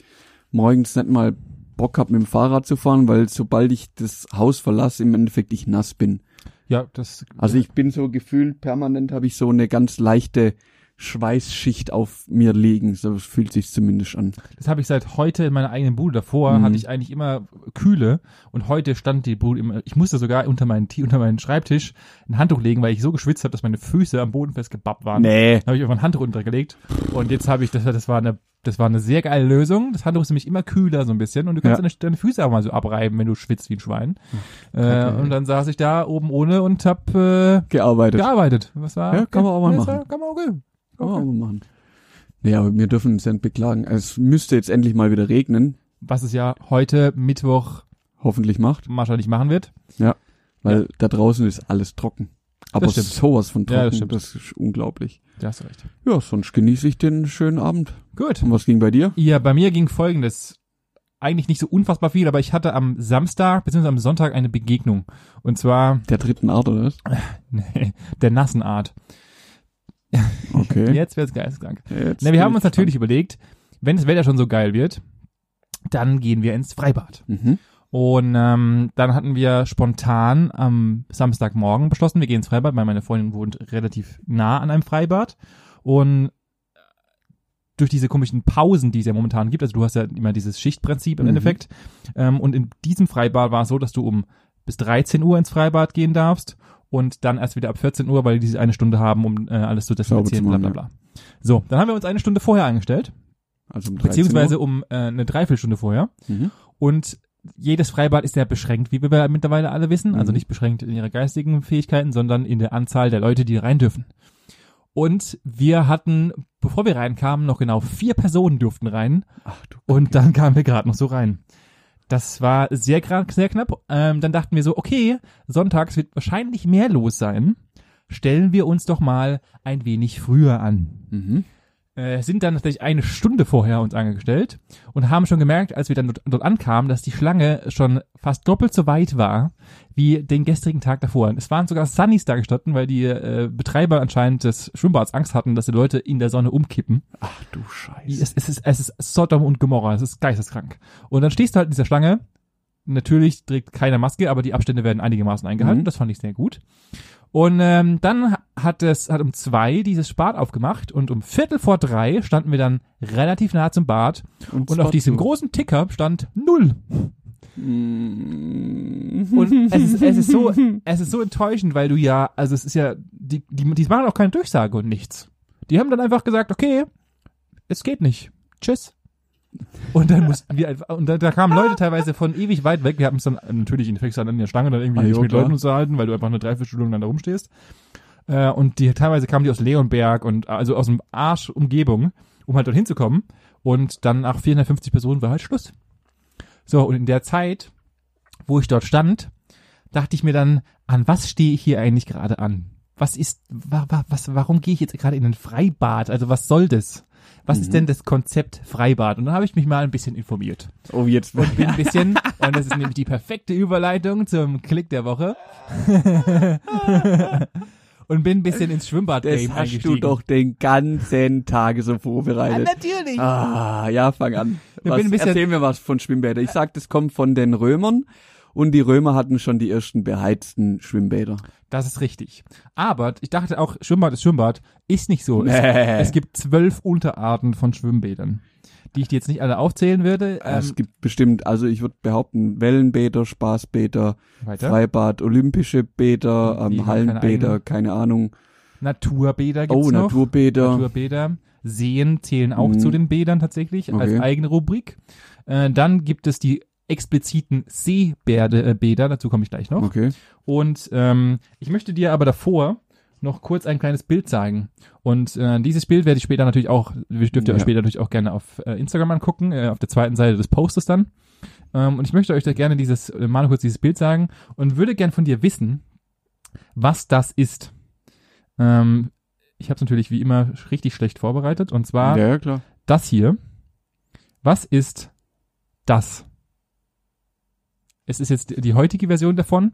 B: morgens nicht mal Bock hab mit dem Fahrrad zu fahren, weil sobald ich das Haus verlasse, im Endeffekt ich nass bin.
A: Ja, das.
B: Also ich bin so gefühlt permanent habe ich so eine ganz leichte Schweißschicht auf mir liegen, so fühlt sich zumindest an.
A: Das habe ich seit heute in meiner eigenen Bude. Davor
B: Mhm.
A: hatte ich eigentlich immer Kühle und heute stand die Bude immer. Ich musste sogar unter meinen, unter meinen Schreibtisch ein Handtuch legen, weil ich so geschwitzt habe, dass meine Füße am Boden festgebappt waren.
B: Nee.
A: Da habe ich einfach ein Handtuch untergelegt und jetzt habe ich das. Das war eine, das war eine sehr geile Lösung. Das Handtuch ist nämlich immer kühler so ein bisschen und du kannst
B: Ja.
A: deine, deine Füße auch mal so abreiben, wenn du schwitzt wie ein Schwein. Äh,
B: Kacke,
A: und dann saß ich da oben ohne und hab äh,
B: Gearbeitet.
A: gearbeitet. Was war?
B: Ja, kann man auch mal machen.
A: war- Kann man okay.
B: Kann man auch mal machen. Aber wir dürfen uns nicht beklagen. Es müsste jetzt endlich mal wieder regnen.
A: Was es ja heute Mittwoch
B: Hoffentlich macht.
A: wahrscheinlich machen wird.
B: Weil da draußen ist alles trocken. Aber sowas von trocken,
A: Ja,
B: das,
A: das
B: ist unglaublich.
A: Da hast du recht.
B: Ja, sonst genieße ich den schönen Abend.
A: Gut.
B: Und was ging bei dir?
A: Ja, bei mir ging folgendes. Eigentlich nicht so unfassbar viel, aber ich hatte am Samstag bzw. am Sonntag eine Begegnung. Und zwar
B: Der dritten Art, oder was? <laughs>
A: nee, der nassen Art.
B: Okay.
A: Jetzt wird's geisteskrank.
B: Jetzt
A: Na, wir haben uns natürlich überlegt, wenn das Wetter schon so geil wird, dann gehen wir ins Freibad.
B: Mhm.
A: Und ähm, dann hatten wir spontan am Samstagmorgen beschlossen, wir gehen ins Freibad, weil meine Freundin wohnt relativ nah an einem Freibad. Und durch diese komischen Pausen, die es ja momentan gibt, also du hast ja immer dieses Schichtprinzip im
B: Mhm.
A: Endeffekt. Ähm, und in diesem Freibad war es so, dass du um bis 13 Uhr ins Freibad gehen darfst und dann erst wieder ab 14 Uhr, weil die diese eine Stunde haben, um äh, alles zu desinfizieren, bla bla bla. So, dann haben wir uns eine Stunde vorher angestellt,
B: Also um 13
A: beziehungsweise
B: Uhr.
A: um äh, eine Dreiviertelstunde vorher.
B: Mhm.
A: Und jedes Freibad ist ja beschränkt, wie wir mittlerweile alle wissen. Also
B: Mhm.
A: nicht beschränkt in ihrer geistigen Fähigkeiten, sondern in der Anzahl der Leute, die rein dürfen. Und wir hatten, bevor wir reinkamen, noch genau vier Personen durften rein.
B: Ach du.
A: Und dann kamen wir gerade noch so rein. Das war sehr, sehr knapp. Ähm, dann dachten wir so, okay, sonntags wird wahrscheinlich mehr los sein. Stellen wir uns doch mal ein wenig früher an
B: Mhm.
A: Äh, sind dann tatsächlich eine Stunde vorher uns angestellt und haben schon gemerkt, als wir dann dort, dort ankamen, dass die Schlange schon fast doppelt so weit war wie den gestrigen Tag davor. Es waren sogar Sunnies da gestanden, weil die äh, Betreiber anscheinend des Schwimmbads Angst hatten, dass die Leute in der Sonne umkippen.
B: Ach du Scheiße.
A: Es, es, ist, es ist Sodom und Gomorra, es ist geisteskrank. Und dann stehst du halt in dieser Schlange. Natürlich trägt keiner Maske, aber die Abstände werden einigermaßen eingehalten.
B: Mhm.
A: Das fand ich sehr gut. Und ähm, dann hat es hat um zwei dieses Bad aufgemacht und um Viertel vor drei standen wir dann relativ nah zum Bad und auf
B: zwar
A: diesem großen Ticker stand null. Und es ist, es ist so, <laughs> es ist so enttäuschend, weil du ja, also es ist ja, die, die, die machen auch keine Durchsage und nichts. Die haben dann einfach gesagt, okay, es geht nicht. Tschüss. Und dann mussten wir einfach, und da, da kamen Leute teilweise von ewig weit weg. Wir haben uns dann natürlich in fängst an der Stange dann irgendwie
B: Ah,
A: nicht
B: jo,
A: mit. Leuten unterhalten, weil du einfach eine Dreiviertelstunde lang da rumstehst. Äh, und die teilweise kamen die aus Leonberg und also aus dem Arsch Umgebung, um halt dort hinzukommen. Und dann nach 450 Personen war halt Schluss. So, und in der Zeit, wo ich dort stand, dachte ich mir dann, an was stehe ich hier eigentlich gerade an? Was ist, wa, wa, was, warum gehe ich jetzt gerade in ein Freibad? Also was soll das? Was ist denn das Konzept Freibad? Und dann habe ich mich mal ein bisschen informiert.
B: Oh, jetzt.
A: Und bin ein bisschen, und das ist nämlich die perfekte Überleitung zum Klick der Woche. <laughs> und bin ein bisschen ins
B: Das
A: Schwimmbad-Game
B: hast
A: eingestiegen.
B: du doch den ganzen Tag so
A: Ja,
B: vorbereitet.
A: natürlich.
B: Ah, ja, fang an.
A: Ich
B: Was,
A: bin ein bisschen-
B: erzähl mir was von Schwimmbädern. Ich sag, das kommt von den Römern und die Römer hatten schon die ersten beheizten Schwimmbäder.
A: Das ist richtig. Aber ich dachte auch, Schwimmbad ist Schwimmbad. Ist nicht so. Es,
B: Nee.
A: es gibt zwölf Unterarten von Schwimmbädern, die ich dir jetzt nicht alle aufzählen würde. Ähm,
B: es gibt bestimmt, also ich würde behaupten, Wellenbäder, Spaßbäder,
A: weiter.
B: Freibad, olympische Bäder, ähm,
A: keine
B: Hallenbäder,
A: eigenen.
B: keine Ahnung.
A: Naturbäder gibt's
B: Oh,
A: noch.
B: Naturbäder.
A: Naturbäder. Seen zählen auch
B: Mhm.
A: zu den Bädern tatsächlich als
B: Okay.
A: eigene Rubrik. Äh, dann gibt es die expliziten Seebäder, äh, dazu komme ich gleich noch.
B: Okay.
A: Und ähm, ich möchte dir aber davor noch kurz ein kleines Bild zeigen. Und äh, dieses Bild werde ich später natürlich auch, dürft ihr
B: Ja.
A: euch später natürlich auch gerne auf äh, Instagram angucken, äh, auf der zweiten Seite des Postes dann. Ähm, und ich möchte euch da gerne dieses, äh, mal kurz dieses Bild sagen und würde gern von dir wissen, was das ist. Ähm, ich habe es natürlich wie immer richtig schlecht vorbereitet und zwar
B: Ja, ja, klar.
A: das hier. Was ist das? Es ist jetzt die heutige Version davon.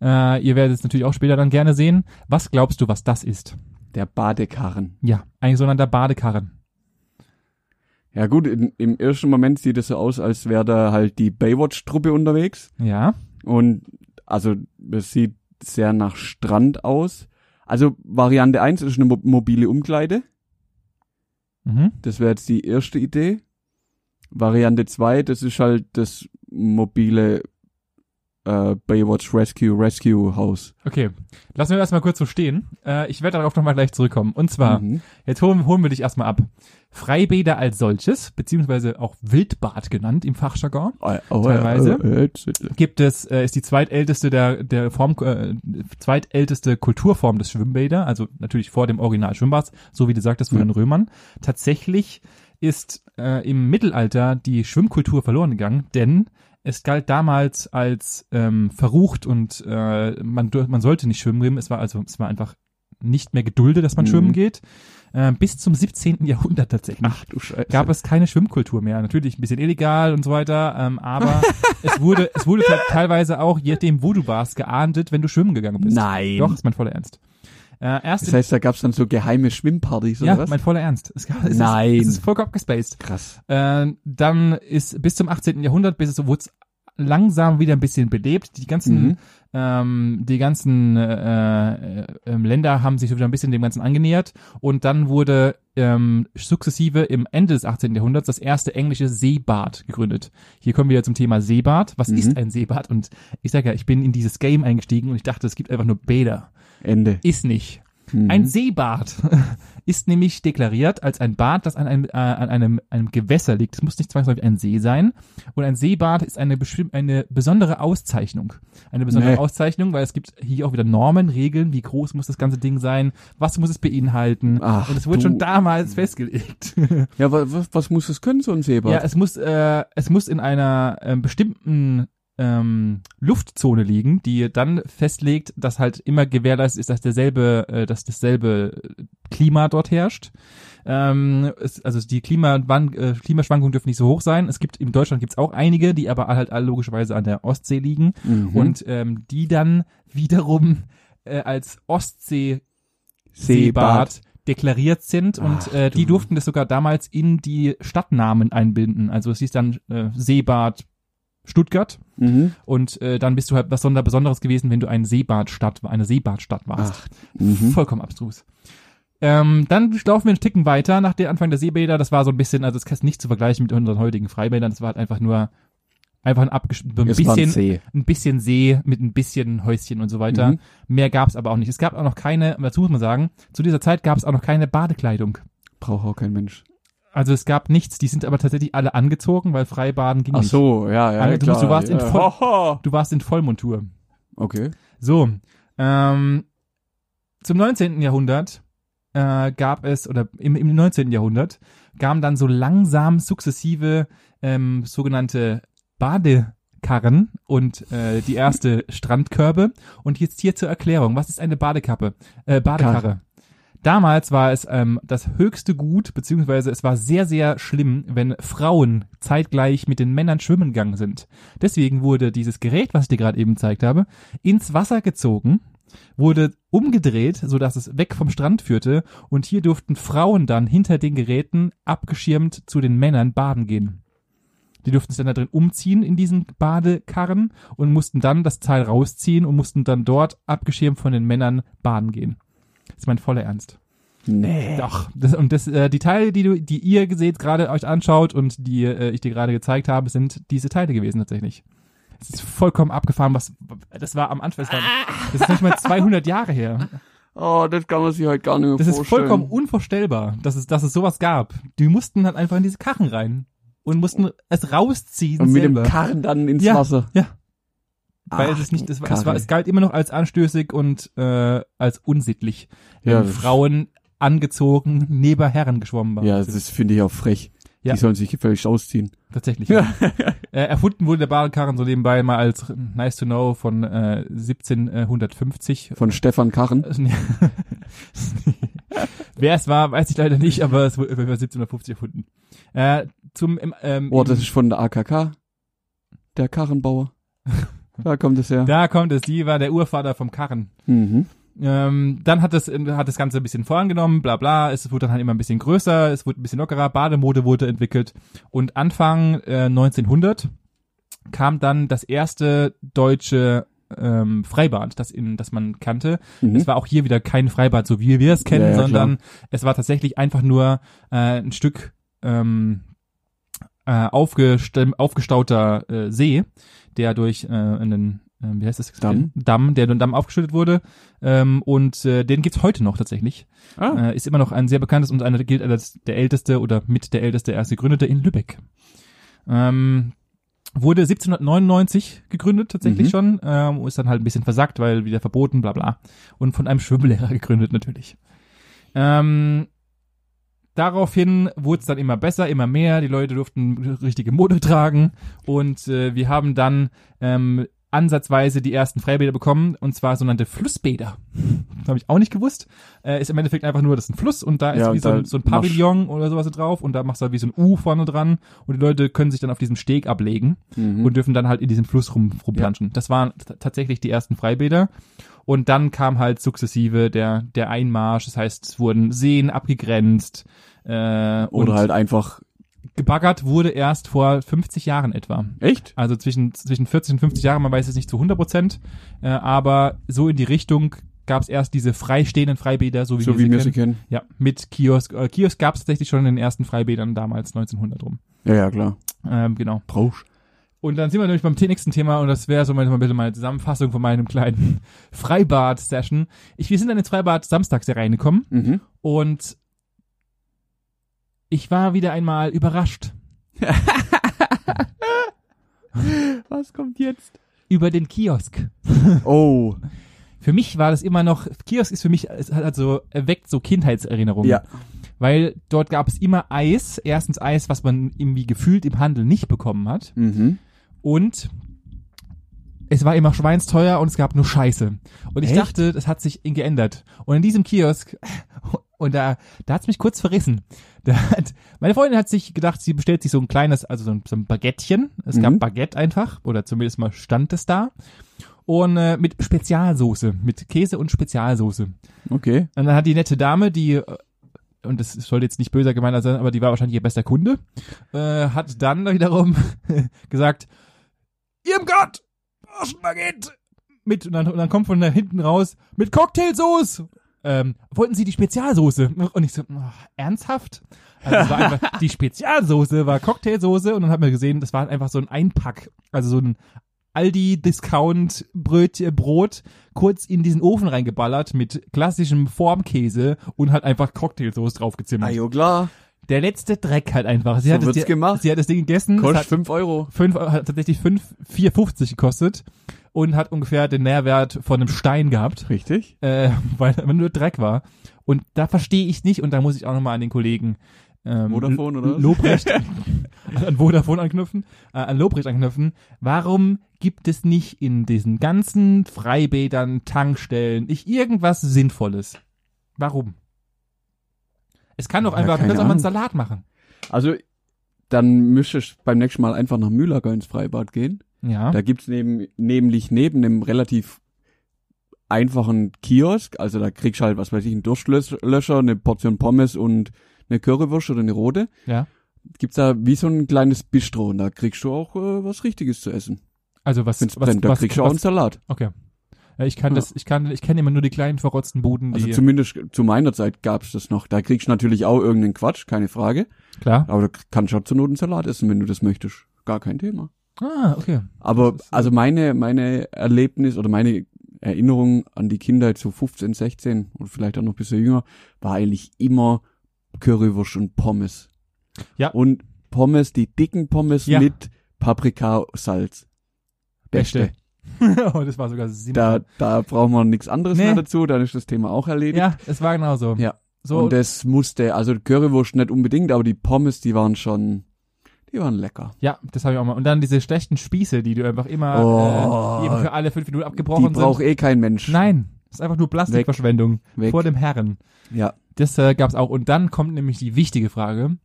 A: Äh, ihr werdet es natürlich auch später dann gerne sehen. Was glaubst du, was das ist?
B: Der Badekarren.
A: Ja, ein sogenannter Badekarren.
B: Ja gut, in, im ersten Moment sieht es so aus, als wäre da halt die Baywatch-Truppe unterwegs.
A: Ja,
B: Und also es sieht sehr nach Strand aus. Also Variante 1 ist eine mo mobile Umkleide.
A: mhm.
B: Das wäre jetzt die erste Idee. Variante 2, das ist halt das mobile äh, Baywatch Rescue Rescue Haus.
A: okay. Lassen wir erstmal kurz so stehen. Äh, ich werde darauf nochmal gleich zurückkommen. Und zwar,
B: Mhm.
A: jetzt holen, holen wir dich erstmal ab. Freibäder als solches, beziehungsweise auch Wildbad genannt im Fachjargon.
B: Oh, oh,
A: Teilweise.
B: äh, äh,
A: gibt es, äh, ist die zweitälteste der, der Form, äh, zweitälteste Kulturform des Schwimmbäder, also natürlich vor dem Original Schwimmbad, so wie du sagtest, von
B: Mhm.
A: den Römern. Tatsächlich ist äh, im Mittelalter die Schwimmkultur verloren gegangen, denn es galt damals als ähm, verrucht und äh, man, man sollte nicht schwimmen gehen. Es war also, es war einfach nicht mehr geduldet, dass man
B: Mhm.
A: schwimmen geht. Äh, bis zum 17. Jahrhundert tatsächlich
B: Ach du Scheiße.
A: gab es keine Schwimmkultur mehr. Natürlich ein bisschen illegal und so weiter, ähm, aber <laughs> es wurde, es wurde te- teilweise auch, je nachdem, wo du warst, geahndet, wenn du schwimmen gegangen bist.
B: Nein.
A: Doch, ist mein voller Ernst. Äh, erst
B: Das heißt, da gab's dann so geheime Schwimmpartys oder
A: ja,
B: was?
A: mein voller Ernst. Es, gab- es
B: Nein.
A: Ist, es ist vollkommen gespaced.
B: Krass.
A: Äh, dann ist bis zum 18. Jahrhundert, bis es so wurde es langsam wieder ein bisschen belebt. Die ganzen,
B: Mhm.
A: ähm, die ganzen äh, äh, ähm, Länder haben sich so wieder ein bisschen dem Ganzen angenähert und dann wurde ähm, sukzessive im Ende des 18. Jahrhunderts das erste englische Seebad gegründet. Hier kommen wir zum Thema Seebad. Was
B: Mhm.
A: ist ein Seebad? Und ich sage ja, ich bin in dieses Game eingestiegen und ich dachte, es gibt einfach nur Bäder.
B: Ende.
A: Ist nicht.
B: Mhm.
A: Ein Seebad <laughs> ist nämlich deklariert als ein Bad, das an einem, äh, an einem, einem Gewässer liegt. Es muss nicht zwangsläufig ein See sein. Und ein Seebad ist eine, eine besondere Auszeichnung. Eine besondere
B: Nee.
A: Auszeichnung, weil es gibt hier auch wieder Normen, Regeln, wie groß muss das ganze Ding sein, was muss es beinhalten.
B: Ach,
A: Und es wurde
B: du.
A: schon damals festgelegt.
B: Ja, wa- was, was muss es können, so ein Seebad?
A: ja, es muss, äh, es muss in einer ähm, bestimmten ähm, Luftzone liegen, die dann festlegt, dass halt immer gewährleistet ist, dass derselbe, äh, dass dasselbe Klima dort herrscht. Ähm, es, also die Klimawan äh, Klimaschwankungen dürfen nicht so hoch sein. Es gibt in Deutschland gibt's auch einige, die aber halt alle logischerweise an der Ostsee liegen
B: Mhm.
A: und ähm, die dann wiederum äh, als Ostsee
B: Seebad.
A: Deklariert sind und
B: Ach,
A: äh, die
B: du.
A: durften das sogar damals in die Stadtnamen einbinden. Also es hieß dann äh, Seebad Stuttgart
B: Mhm.
A: und äh, dann bist du halt was Sonder Besonderes gewesen, wenn du eine Seebadstadt, eine Seebadstadt warst.
B: Ach, mhm.
A: Vollkommen abstrus. Ähm, dann laufen wir einen Ticken weiter nach der Anfang der Seebäder. Das war so ein bisschen, also das ist nicht zu vergleichen mit unseren heutigen Freibädern. Das war halt einfach nur Einfach ein, abgesch ein
B: Es ein
A: bisschen,
B: See.
A: ein bisschen See mit ein bisschen Häuschen und so weiter.
B: Mhm.
A: Mehr gab's aber auch nicht. Es gab auch noch keine, dazu muss man sagen, zu dieser Zeit gab es auch noch keine Badekleidung.
B: Braucht auch kein Mensch.
A: Also es gab nichts, die sind aber tatsächlich alle angezogen, weil Freibaden ging
B: Ach
A: nicht.
B: so, ja, ja,
A: Ange- du-
B: klar.
A: du warst in
B: ja.
A: voll-
B: Haha.
A: Du warst in Vollmontur.
B: Okay.
A: So, ähm, zum 19. Jahrhundert äh, gab es, oder im, im 19. Jahrhundert, kamen dann so langsam sukzessive ähm, sogenannte Badekarren und äh, die erste Strandkörbe. Und jetzt hier zur Erklärung, was ist eine Badekappe? Äh, Badekarre.
B: Karre.
A: Damals war es ähm, das höchste Gut, beziehungsweise es war sehr, sehr schlimm, wenn Frauen zeitgleich mit den Männern schwimmen gegangen sind. Deswegen wurde dieses Gerät, was ich dir gerade eben gezeigt habe, ins Wasser gezogen, wurde umgedreht, so dass es weg vom Strand führte und hier durften Frauen dann hinter den Geräten abgeschirmt zu den Männern baden gehen. Die durften sich dann da drin umziehen in diesen Badekarren und mussten dann das Teil rausziehen und mussten dann dort abgeschirmt von den Männern baden gehen. Das ist mein voller Ernst.
B: Nee.
A: Doch. Das, und das, äh, die Teile, die du, die ihr seht, gerade euch anschaut und die äh, ich dir gerade gezeigt habe, sind diese Teile gewesen tatsächlich. Es ist vollkommen abgefahren, was das war am Anfang. Das, war, das ist nicht mal 200 Jahre her.
B: Oh, das kann man sich halt gar nicht mehr
A: Das ist
B: vorstellen.
A: vollkommen unvorstellbar, dass es, dass es sowas gab. Die mussten halt einfach in diese Karren rein und mussten es rausziehen
B: Und mit
A: selber.
B: dem Karren dann ins
A: Ja.
B: Wasser.
A: Ja. Weil
B: Ach,
A: es ist nicht, war- es, war, es galt immer noch als anstößig und äh, als unsittlich, wenn
B: Ja,
A: Frauen angezogen neben Herren geschwommen waren.
B: Ja, das finde ich auch frech.
A: Ja.
B: Die sollen sich gefälligst ausziehen.
A: Tatsächlich. <laughs> äh, erfunden wurde der Badekarren so nebenbei mal als nice to know von äh, 1750.
B: Von Stefan Karren. <laughs>
A: Wer es war, weiß ich leider nicht, aber es wurde über 1750 erfunden. Äh, zum im, ähm,
B: Oh, das ist von der AKK. Der Karrenbauer. <laughs> Da kommt es her.
A: da kommt es, die war der Urvater vom Karren.
B: Mhm.
A: Ähm, dann hat das, hat das Ganze ein bisschen vorangenommen, bla bla, es wurde dann halt immer ein bisschen größer, es wurde ein bisschen lockerer, Bademode wurde entwickelt und Anfang äh, 1900 kam dann das erste deutsche ähm, Freibad, das in, das man kannte.
B: Mhm.
A: Es war auch hier wieder kein Freibad, so wie wir es kennen,
B: Ja, ja,
A: sondern es war tatsächlich einfach nur äh, ein Stück ähm, äh, aufgesta aufgestauter äh, See, der durch äh, einen äh, wie heißt das?
B: Damm.
A: Damm, der durch den Damm aufgeschüttet wurde. Ähm, und äh, den gibt's heute noch tatsächlich.
B: Ah.
A: Äh, ist immer noch ein sehr bekanntes und einer gilt als der älteste oder mit der älteste erst gegründete in Lübeck. Ähm, wurde 1799 gegründet tatsächlich
B: Mhm.
A: schon, ähm, ist dann halt ein bisschen versackt, weil wieder verboten, bla bla. Und von einem Schwimmlehrer <laughs> gegründet natürlich. Ähm, daraufhin wurde es dann immer besser, immer mehr. Die Leute durften richtige Mode tragen und äh, wir haben dann ähm, ansatzweise die ersten Freibäder bekommen und zwar sogenannte Flussbäder. Habe ich auch nicht gewusst. Äh, ist im Endeffekt einfach nur, das ist ein Fluss und da ist
B: Ja,
A: wie so ein, so ein Pavillon oder sowas drauf und da machst du halt wie so ein U vorne dran und die Leute können sich dann auf diesem Steg ablegen
B: Mhm.
A: und dürfen dann halt in diesem Fluss rum, rumplanschen. Das waren tatsächlich die ersten Freibäder. Und dann kam halt sukzessive der, der Einmarsch. Das heißt, es wurden Seen abgegrenzt. Äh,
B: Oder halt einfach.
A: Gebaggert wurde erst vor 50 Jahren etwa.
B: Echt?
A: Also zwischen, zwischen 40 und 50 Jahren, man weiß es nicht zu 100 Prozent. Äh, aber so in die Richtung gab es erst diese freistehenden Freibäder, so wie,
B: so
A: wir,
B: wie
A: sie
B: wir
A: kennen.
B: sie kennen.
A: Ja, mit Kiosk. Äh, Kiosk gab es tatsächlich schon in den ersten Freibädern damals, 1900 rum.
B: Ja, ja, klar.
A: Ähm, genau.
B: Brauchst.
A: Und dann sind wir nämlich beim nächsten Thema und das wäre so mal, mal bitte meine Zusammenfassung von meinem kleinen <laughs> Freibad-Session. Ich, wir sind dann ins Freibad samstags hier reingekommen
B: Mhm.
A: und ich war wieder einmal überrascht <laughs>
B: Was kommt jetzt?
A: über den Kiosk.
B: Oh.
A: Für mich war das immer noch, Kiosk ist für mich, es hat also, erweckt so Kindheitserinnerungen.
B: Ja.
A: Weil dort gab es immer Eis. Erstens Eis, was man irgendwie gefühlt im Handel nicht bekommen hat.
B: Mhm.
A: Und es war immer schweinsteuer und es gab nur Scheiße. Und ich
B: Echt?
A: dachte, das hat sich geändert. Und in diesem Kiosk, und da, da hat's mich kurz verrissen. Da hat, meine Freundin hat sich gedacht, sie bestellt sich so ein kleines, also so ein, so ein Baguettchen. Es gab
B: Mhm.
A: Baguette einfach, oder zumindest mal stand es da. Und äh, mit Spezialsoße, mit Käse und Spezialsoße.
B: Okay.
A: Und dann hat die nette Dame, die, äh, und das soll jetzt nicht böser gemeint sein, aber die war wahrscheinlich ihr bester Kunde, äh, hat dann wiederum <laughs> gesagt, Ihrem Gott, Baguette! Mit, und dann, und dann kommt von da hinten raus, mit Cocktailsoße! Ähm, wollten Sie die Spezialsoße? Und ich so, oh, ernsthaft? Also es war einfach, <laughs> die Spezialsoße war Cocktailsoße und dann hat man gesehen, das war einfach so ein Einpack, also so ein Aldi Discount Bröt, Brot kurz in diesen Ofen reingeballert mit klassischem Formkäse und halt einfach Cocktailsoße draufgezimmert.
B: Ah, jo, klar.
A: Der letzte Dreck halt einfach. Sie
B: So
A: hat das,
B: wird's
A: die,
B: gemacht.
A: Sie hat das Ding gegessen. es
B: Kostet fünf Euro.
A: fünf, hat tatsächlich fünf, 4,50 gekostet und hat ungefähr den Nährwert von einem Stein gehabt,
B: Richtig?
A: äh, <laughs> weil nur Dreck war. Und da verstehe ich nicht und da muss ich auch nochmal an den Kollegen ähm,
B: Vodafone, oder?
A: Lobrecht <laughs> <laughs> an Vodafone anknüpfen, äh, an Lobrecht anknüpfen. Warum gibt es nicht in diesen ganzen Freibädern, Tankstellen, nicht irgendwas Sinnvolles? Warum? Es kann doch
B: Ja,
A: einfach, du kannst auch mal einen. Salat machen.
B: Also, dann müsstest du beim nächsten Mal einfach nach Mühlager ins Freibad gehen.
A: Ja.
B: Da gibt's neben, nämlich neben einem relativ einfachen Kiosk, also da kriegst du halt, was weiß ich, einen Durstlöscher, eine Portion Pommes und eine Currywurst oder eine rote.
A: Ja.
B: Gibt's da wie so ein kleines Bistro und da kriegst du auch äh, was Richtiges zu essen.
A: Also was,
B: Wenn's
A: was,
B: brennt, da
A: was,
B: kriegst du auch einen
A: was,
B: Salat.
A: Okay. Ja, ich kann
B: Ja.
A: das, ich kann, ich kenne immer nur die kleinen verrotzten Buden, die,
B: Also zumindest zu meiner Zeit gab's das noch. Da kriegst du natürlich auch irgendeinen Quatsch, keine Frage.
A: klar.
B: Aber da kannst du auch zur Not einen Salat essen, wenn du das möchtest. Gar kein Thema.
A: Ah, okay.
B: Aber
A: so.
B: also meine meine Erlebnis oder meine Erinnerung an die Kindheit so 15, 16 oder vielleicht auch noch ein bisschen jünger war eigentlich immer Currywurst und Pommes.
A: Ja.
B: Und Pommes, die dicken Pommes
A: Ja.
B: mit Paprikasalz.
A: Beste.
B: Beste. <laughs>
A: oh, das war sogar sieben.
B: Da da brauchen wir nichts anderes
A: Nee.
B: mehr dazu, dann ist das Thema auch erledigt.
A: ja, es war genau so.
B: Ja.
A: So,
B: Und das musste, also Currywurst nicht unbedingt, aber die Pommes, die waren schon, die waren lecker.
A: ja, das habe ich auch mal. Und dann diese schlechten Spieße, die du einfach immer,
B: Oh.
A: äh, die immer für alle fünf Minuten
B: Die
A: abgebrochen
B: braucht
A: sind.
B: eh kein Mensch.
A: Nein, das ist einfach nur Plastikverschwendung
B: Weg.
A: vor dem Herren.
B: Ja.
A: Das äh, gab's auch. Und dann kommt nämlich die wichtige Frage.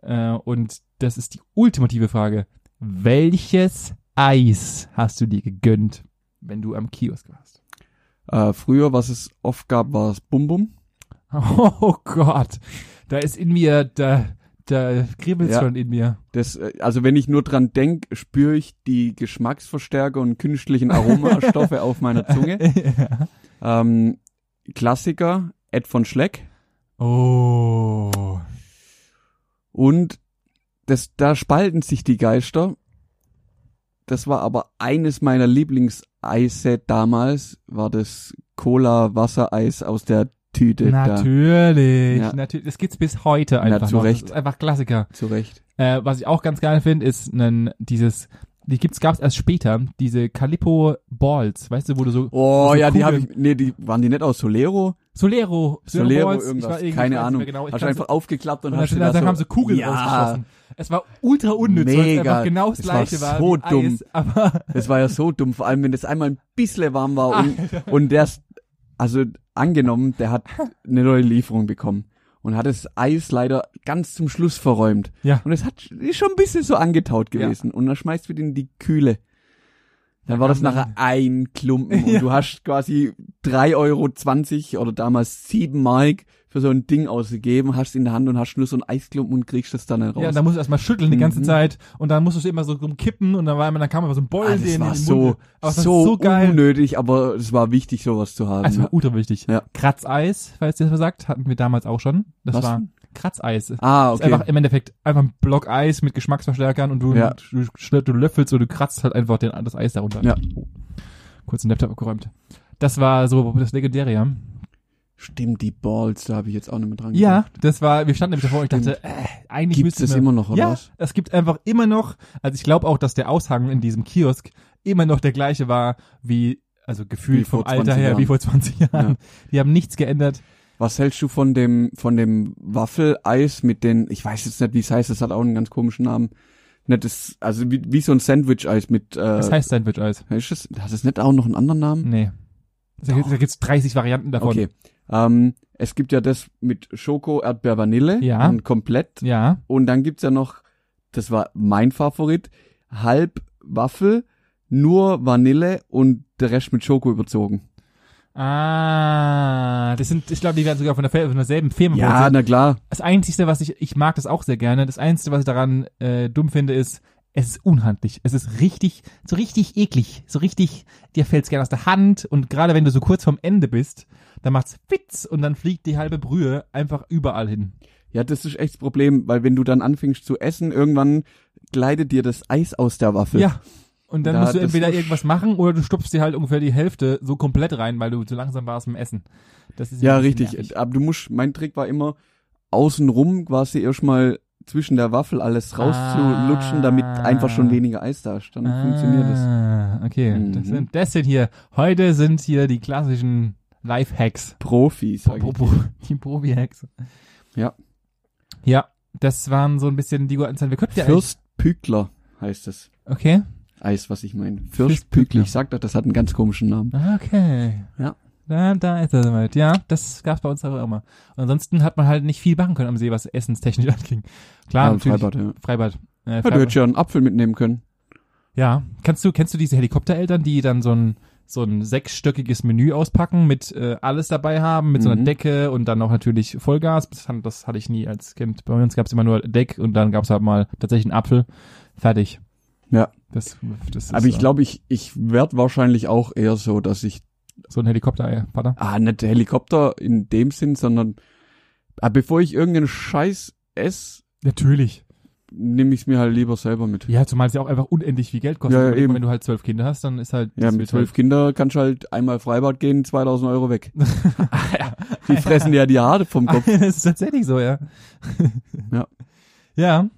A: Äh, und das ist die ultimative Frage. Welches Eis hast du dir gegönnt, wenn du am Kiosk warst?
B: Äh, früher, was es oft gab, war es Bum Bum. <laughs>
A: Oh Gott, da ist in mir, da, da kribbelt's
B: Ja.
A: schon in mir.
B: Das, äh, also wenn ich nur dran denk, spüre ich die Geschmacksverstärker und künstlichen Aromastoffe <laughs> auf meiner Zunge.
A: ja.
B: Ähm, Klassiker, Ed von Schleck.
A: Oh.
B: Und das, da spalten sich die Geister. Das war aber eines meiner Lieblingseise damals, war das Cola-Wassereis aus der Tüte. Da,
A: Natürlich,
B: Ja.
A: natürlich. Das gibt's bis heute einfach
B: zu
A: noch.
B: Recht.
A: Das ist einfach Klassiker.
B: zu Recht.
A: Äh, was ich auch ganz geil finde, ist ein, dieses, die gibt's, gab's erst später, diese Calippo Balls, weißt du, wo du so,
B: Oh
A: so
B: ja, die habe
A: Kugeln-
B: ich, nee, die waren die nicht aus Solero?
A: Solero,
B: Solero
A: Balls, ich
B: irgendwas,
A: war
B: keine Ahnung.
A: Genau,
B: hast du einfach aufgeklappt und,
A: Und
B: hast du da so,
A: haben sie Kugeln
B: ja,
A: rausgeschossen. Es war ultra unnütz, weil es
B: Mega.
A: einfach genau das
B: Es war
A: gleiche war,
B: so
A: wie
B: dumm.
A: Eis, aber <laughs>
B: Das war ja so dumm, vor allem wenn das einmal ein bisschen warm war und,
A: Alter.
B: und der, also angenommen, der hat eine neue Lieferung bekommen und hat das Eis leider ganz zum Schluss verräumt.
A: Ja.
B: Und es hat ist schon ein bisschen so angetaut
A: Ja.
B: gewesen und dann schmeißt den in die Kühle. Dann war das nachher ein Klumpen und <laughs>
A: Ja.
B: du hast quasi 3,20 Euro oder damals 7 Mark für so ein Ding ausgegeben, hast in der Hand und hast nur so ein Eisklumpen und kriegst das dann raus.
A: ja, da musst du erstmal schütteln die ganze
B: Mhm.
A: Zeit und dann musst du es immer so kippen und dann war immer, dann kam immer so ein Beulen
B: Ah, das war so,
A: aber es war
B: so,
A: so geil.
B: unnötig, aber es war wichtig, sowas zu haben.
A: Also
B: ja.
A: war ultra wichtig.
B: Ja.
A: Kratzeis, falls ihr das sagt, hatten wir damals auch schon. Das
B: Was
A: war? Kratzeis.
B: Ah,
A: Ist
B: okay.
A: einfach im Endeffekt einfach ein Block Eis mit Geschmacksverstärkern und du,
B: Ja.
A: du, du, du löffelst oder du kratzt halt einfach den, das Eis darunter.
B: Ja.
A: Oh. Kurz den Laptop abgeräumt. Das war so das Legendäre.
B: Stimmt, die Balls, da habe ich jetzt auch nicht mehr dran
A: Ja,
B: gedacht.
A: das war, wir standen nämlich davor und ich dachte, äh, eigentlich
B: Gibt
A: müsste
B: es immer noch, oder
A: ja,
B: was?
A: es gibt einfach immer noch, also ich glaube auch, dass der Aushang in diesem Kiosk immer noch der gleiche war wie, also gefühlt
B: Wie
A: vom Alter
B: 20
A: her, wie
B: Jahren.
A: vor 20 Jahren.
B: Ja.
A: Die haben nichts geändert.
B: Was hältst du von dem, von dem Waffeleis mit den, ich weiß jetzt nicht, wie es heißt, das hat auch einen ganz komischen Namen. Nicht das, also wie, wie so ein Sandwich-Eis mit, äh,
A: Das heißt Sandwich-Eis.
B: ist das, hat es nicht auch noch einen anderen Namen?
A: Nee. Da, gibt- da gibt's 30 Varianten davon.
B: Okay. Ähm, es gibt ja das mit Schoko, Erdbeer, Vanille.
A: Ja.
B: Und komplett.
A: Ja.
B: Und dann gibt's ja noch, das war mein Favorit, halb Waffel, nur Vanille und der Rest mit Schoko überzogen.
A: Ah, das sind, ich glaube, die werden sogar von, der, von derselben Firma
B: Ja,
A: produziert.
B: na klar.
A: Das Einzige, was ich, ich mag das auch sehr gerne. Das Einzige, was ich daran äh, dumm finde, ist, Es ist unhandlich. Es ist richtig, so richtig eklig. So richtig, dir fällt's gerne aus der Hand. Und gerade wenn du so kurz vorm Ende bist, dann macht's Fitz und dann fliegt die halbe Brühe einfach überall hin.
B: Ja, das ist echt das Problem, weil wenn du dann anfängst zu essen, irgendwann gleitet dir das Eis aus der Waffel.
A: Ja. Und dann
B: Da,
A: musst du
B: das
A: entweder irgendwas machen oder du stopfst dir halt ungefähr die Hälfte so komplett rein, weil du zu langsam warst im Essen. Das ist
B: Ja, richtig.
A: nervig.
B: Aber du musst, mein Trick war immer, außenrum quasi erstmal zwischen der Waffel alles rauszulutschen, damit
A: Ah.
B: einfach schon weniger Eis da ist. Dann funktioniert das.
A: Ah, okay. Das,
B: Mhm.
A: sind, das sind hier, heute sind hier die klassischen Life-Hacks.
B: Profis, sag
A: Pro,
B: ich.
A: pro, <laughs> die Probi-Hacks.
B: Ja.
A: Ja, das waren so ein bisschen die guten Zeiten. Wir könnten ja eigentlich-
B: Fürstpückler heißt es.
A: Okay.
B: Eis, was ich meine.
A: Fürstpückler.
B: Ich sag doch, das hat einen ganz komischen Namen.
A: Okay.
B: Ja.
A: Da, da ist er soweit. Ja, das gab's bei uns auch immer. Und ansonsten hat man halt nicht viel machen können am See, was essenstechnisch <laughs> anging. Klar,
B: Ja,
A: natürlich.
B: Freibad, ja.
A: Freibad. Äh,
B: Ja, du
A: Freibad.
B: hättest ja einen Apfel mitnehmen können.
A: Ja, kannst du, kennst du diese Helikoptereltern, die dann so ein, so ein sechsstöckiges Menü auspacken, mit äh, alles dabei haben, mit so einer
B: Mhm.
A: Decke und dann auch natürlich Vollgas. Das, das hatte ich nie als Kind. Bei uns gab's immer nur Deck und dann gab's halt mal tatsächlich einen Apfel. Fertig.
B: Ja.
A: Das, das ist
B: Aber ich
A: äh,
B: glaube, ich, ich werd wahrscheinlich auch eher so, dass ich,
A: so ein Helikopter, äh, Vater.
B: ah, nicht Helikopter in dem Sinn, sondern, ah, bevor ich irgendeinen Scheiß esse,
A: Natürlich.
B: nehme ich es mir halt lieber selber mit.
A: Ja, zumal es ja auch einfach unendlich viel Geld kostet.
B: Ja, ja, eben.
A: Wenn du halt zwölf Kinder hast, dann ist halt
B: Ja, mit zwölf Kindern kannst du halt einmal Freibad gehen, 2000 Euro weg.
A: halt, <laughs> <laughs>
B: Die fressen dir ja die Haare vom Kopf. <laughs>
A: das ist tatsächlich so, ja.
B: Ja.
A: Ja,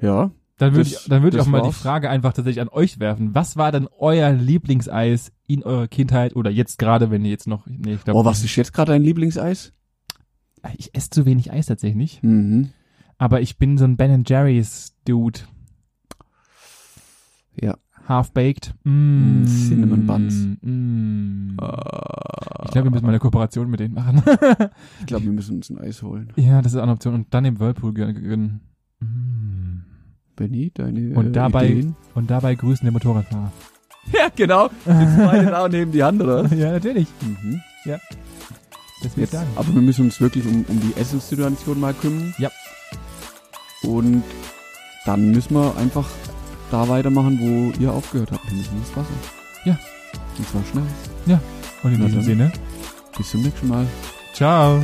B: Ja.
A: Dann würde ich, dann würde ich auch mal die. Frage einfach tatsächlich an euch werfen. Was war denn euer Lieblingseis in eurer Kindheit oder jetzt gerade, wenn ihr jetzt noch, nee, ich glaube,
B: Oh, was ist jetzt gerade dein Lieblingseis?
A: ich esse zu wenig Eis tatsächlich,
B: Mhm.
A: aber ich bin so ein Ben Jerry's Dude.
B: Ja.
A: Half-baked. Mm,
B: Cinnamon Buns.
A: Mm.
B: Äh,
A: Ich glaube, wir müssen mal eine Kooperation mit denen machen.
B: ich glaube, wir müssen uns ein Eis holen.
A: ja, das ist eine Option. Und dann im Whirlpool gönnen. Mm.
B: Benny, deine
A: Und
B: äh,
A: dabei-
B: Ideen?
A: Und dabei grüßen den Motorradfahrer. <laughs>
B: Ja, genau. Jetzt beide da und nehmen die Hand, oder? <laughs>
A: ja, natürlich.
B: Mhm.
A: Das will ich
B: Jetzt,
A: sagen.
B: aber wir müssen uns wirklich um, um die Essenssituation mal kümmern.
A: Ja.
B: Und dann müssen wir einfach da weitermachen, wo ihr aufgehört habt, nämlich ins Wasser.
A: Ja.
B: Und zwar schnell.
A: Und in diesem. Sinne,
B: Bis zum nächsten Mal.
A: ciao.